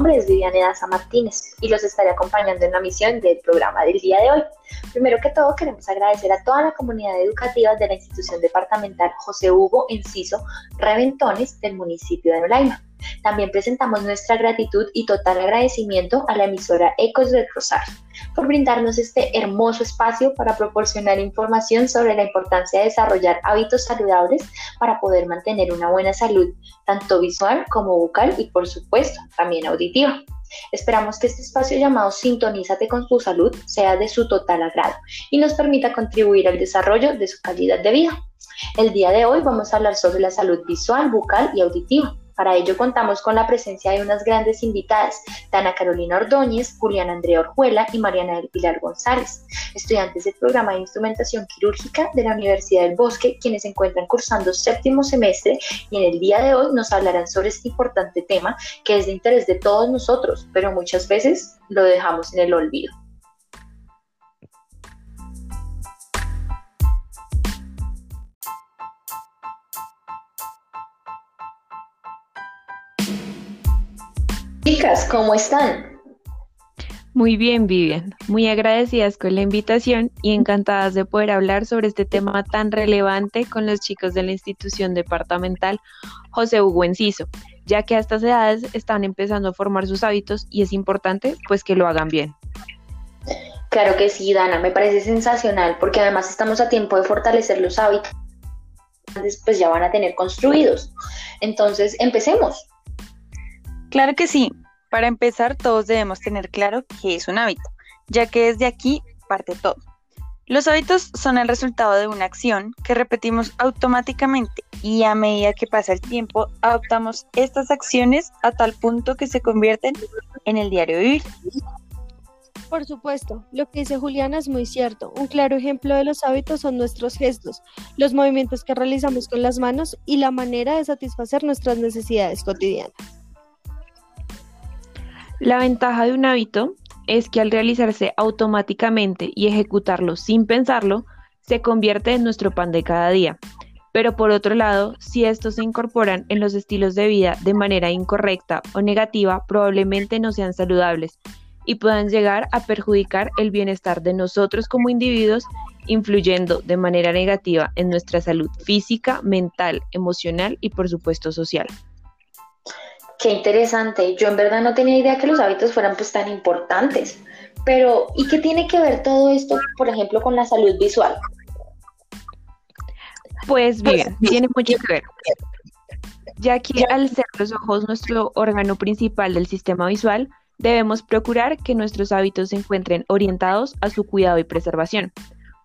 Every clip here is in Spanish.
nombre es Viviane Daza Martínez y los estaré acompañando en la misión del programa del día de hoy. Primero que todo, queremos agradecer a toda la comunidad educativa de la institución departamental José Hugo Enciso Reventones del municipio de Nolaima. También presentamos nuestra gratitud y total agradecimiento a la emisora Ecos del Rosario por brindarnos este hermoso espacio para proporcionar información sobre la importancia de desarrollar hábitos saludables para poder mantener una buena salud, tanto visual como bucal y por supuesto también auditiva. Esperamos que este espacio llamado Sintonízate con tu salud sea de su total agrado y nos permita contribuir al desarrollo de su calidad de vida. El día de hoy vamos a hablar sobre la salud visual, bucal y auditiva. Para ello contamos con la presencia de unas grandes invitadas, Dana Carolina Ordóñez, Julián Andrea Orjuela y Mariana del Pilar González, estudiantes del programa de instrumentación quirúrgica de la Universidad del Bosque, quienes se encuentran cursando séptimo semestre y en el día de hoy nos hablarán sobre este importante tema que es de interés de todos nosotros, pero muchas veces lo dejamos en el olvido. Chicas, ¿cómo están? Muy bien, Vivian. Muy agradecidas con la invitación y encantadas de poder hablar sobre este tema tan relevante con los chicos de la institución departamental José Hugo Enciso, ya que a estas edades están empezando a formar sus hábitos y es importante pues que lo hagan bien. Claro que sí, Dana, me parece sensacional porque además estamos a tiempo de fortalecer los hábitos, pues ya van a tener construidos. Entonces, empecemos. Claro que sí. Para empezar, todos debemos tener claro qué es un hábito, ya que desde aquí parte todo. Los hábitos son el resultado de una acción que repetimos automáticamente y a medida que pasa el tiempo adoptamos estas acciones a tal punto que se convierten en el diario vivir. Por supuesto, lo que dice Juliana es muy cierto. Un claro ejemplo de los hábitos son nuestros gestos, los movimientos que realizamos con las manos y la manera de satisfacer nuestras necesidades cotidianas. La ventaja de un hábito es que al realizarse automáticamente y ejecutarlo sin pensarlo, se convierte en nuestro pan de cada día. Pero por otro lado, si estos se incorporan en los estilos de vida de manera incorrecta o negativa, probablemente no sean saludables y puedan llegar a perjudicar el bienestar de nosotros como individuos, influyendo de manera negativa en nuestra salud física, mental, emocional y por supuesto social. Qué interesante. Yo en verdad no tenía idea que los hábitos fueran pues tan importantes. Pero, ¿y qué tiene que ver todo esto, por ejemplo, con la salud visual? Pues bien, tiene mucho que ver. Ya que al ser los ojos nuestro órgano principal del sistema visual, debemos procurar que nuestros hábitos se encuentren orientados a su cuidado y preservación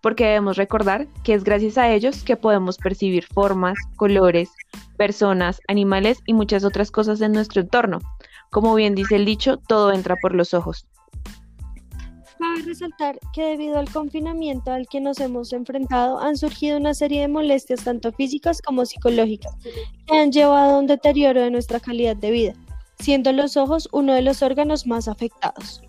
porque debemos recordar que es gracias a ellos que podemos percibir formas, colores, personas, animales y muchas otras cosas en nuestro entorno. Como bien dice el dicho, todo entra por los ojos. Cabe resaltar que debido al confinamiento al que nos hemos enfrentado han surgido una serie de molestias tanto físicas como psicológicas que han llevado a un deterioro de nuestra calidad de vida, siendo los ojos uno de los órganos más afectados.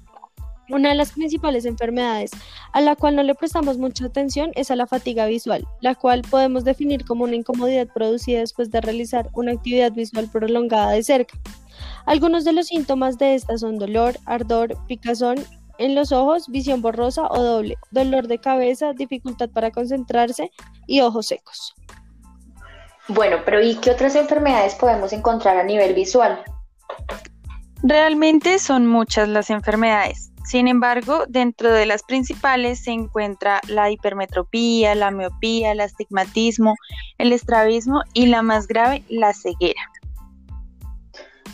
Una de las principales enfermedades a la cual no le prestamos mucha atención es a la fatiga visual, la cual podemos definir como una incomodidad producida después de realizar una actividad visual prolongada de cerca. Algunos de los síntomas de esta son dolor, ardor, picazón en los ojos, visión borrosa o doble, dolor de cabeza, dificultad para concentrarse y ojos secos. Bueno, pero ¿y qué otras enfermedades podemos encontrar a nivel visual? Realmente son muchas las enfermedades. Sin embargo, dentro de las principales se encuentra la hipermetropía, la miopía, el astigmatismo, el estrabismo y la más grave, la ceguera.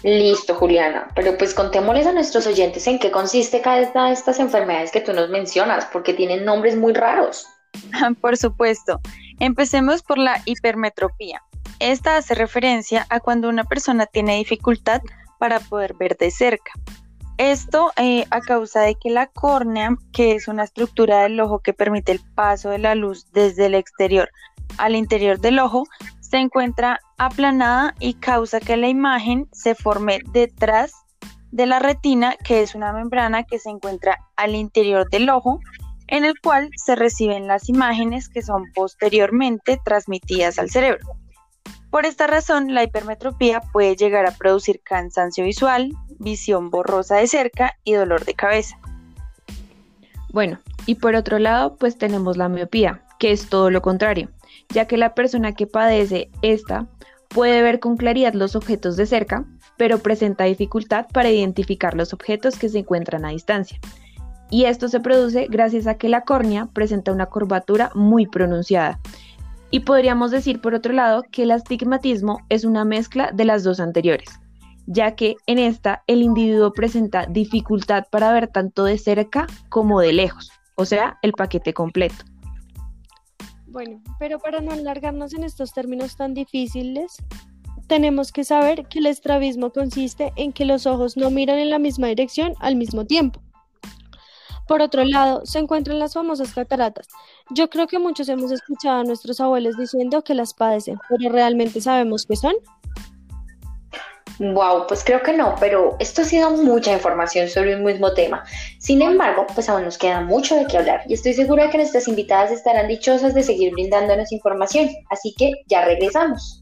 Listo, Juliana, pero pues contémosles a nuestros oyentes en qué consiste cada una de estas enfermedades que tú nos mencionas, porque tienen nombres muy raros. Por supuesto. Empecemos por la hipermetropía. Esta hace referencia a cuando una persona tiene dificultad para poder ver de cerca. Esto eh, a causa de que la córnea, que es una estructura del ojo que permite el paso de la luz desde el exterior al interior del ojo, se encuentra aplanada y causa que la imagen se forme detrás de la retina, que es una membrana que se encuentra al interior del ojo, en el cual se reciben las imágenes que son posteriormente transmitidas al cerebro. Por esta razón, la hipermetropía puede llegar a producir cansancio visual, visión borrosa de cerca y dolor de cabeza. Bueno, y por otro lado, pues tenemos la miopía, que es todo lo contrario, ya que la persona que padece esta puede ver con claridad los objetos de cerca, pero presenta dificultad para identificar los objetos que se encuentran a distancia. Y esto se produce gracias a que la córnea presenta una curvatura muy pronunciada. Y podríamos decir, por otro lado, que el astigmatismo es una mezcla de las dos anteriores, ya que en esta el individuo presenta dificultad para ver tanto de cerca como de lejos, o sea, el paquete completo. Bueno, pero para no alargarnos en estos términos tan difíciles, tenemos que saber que el estrabismo consiste en que los ojos no miran en la misma dirección al mismo tiempo. Por otro lado, se encuentran las famosas cataratas. Yo creo que muchos hemos escuchado a nuestros abuelos diciendo que las padecen, pero ¿realmente sabemos qué son? Wow, pues creo que no, pero esto ha sido mucha información sobre un mismo tema. Sin embargo, pues aún nos queda mucho de qué hablar y estoy segura que nuestras invitadas estarán dichosas de seguir brindándonos información, así que ya regresamos.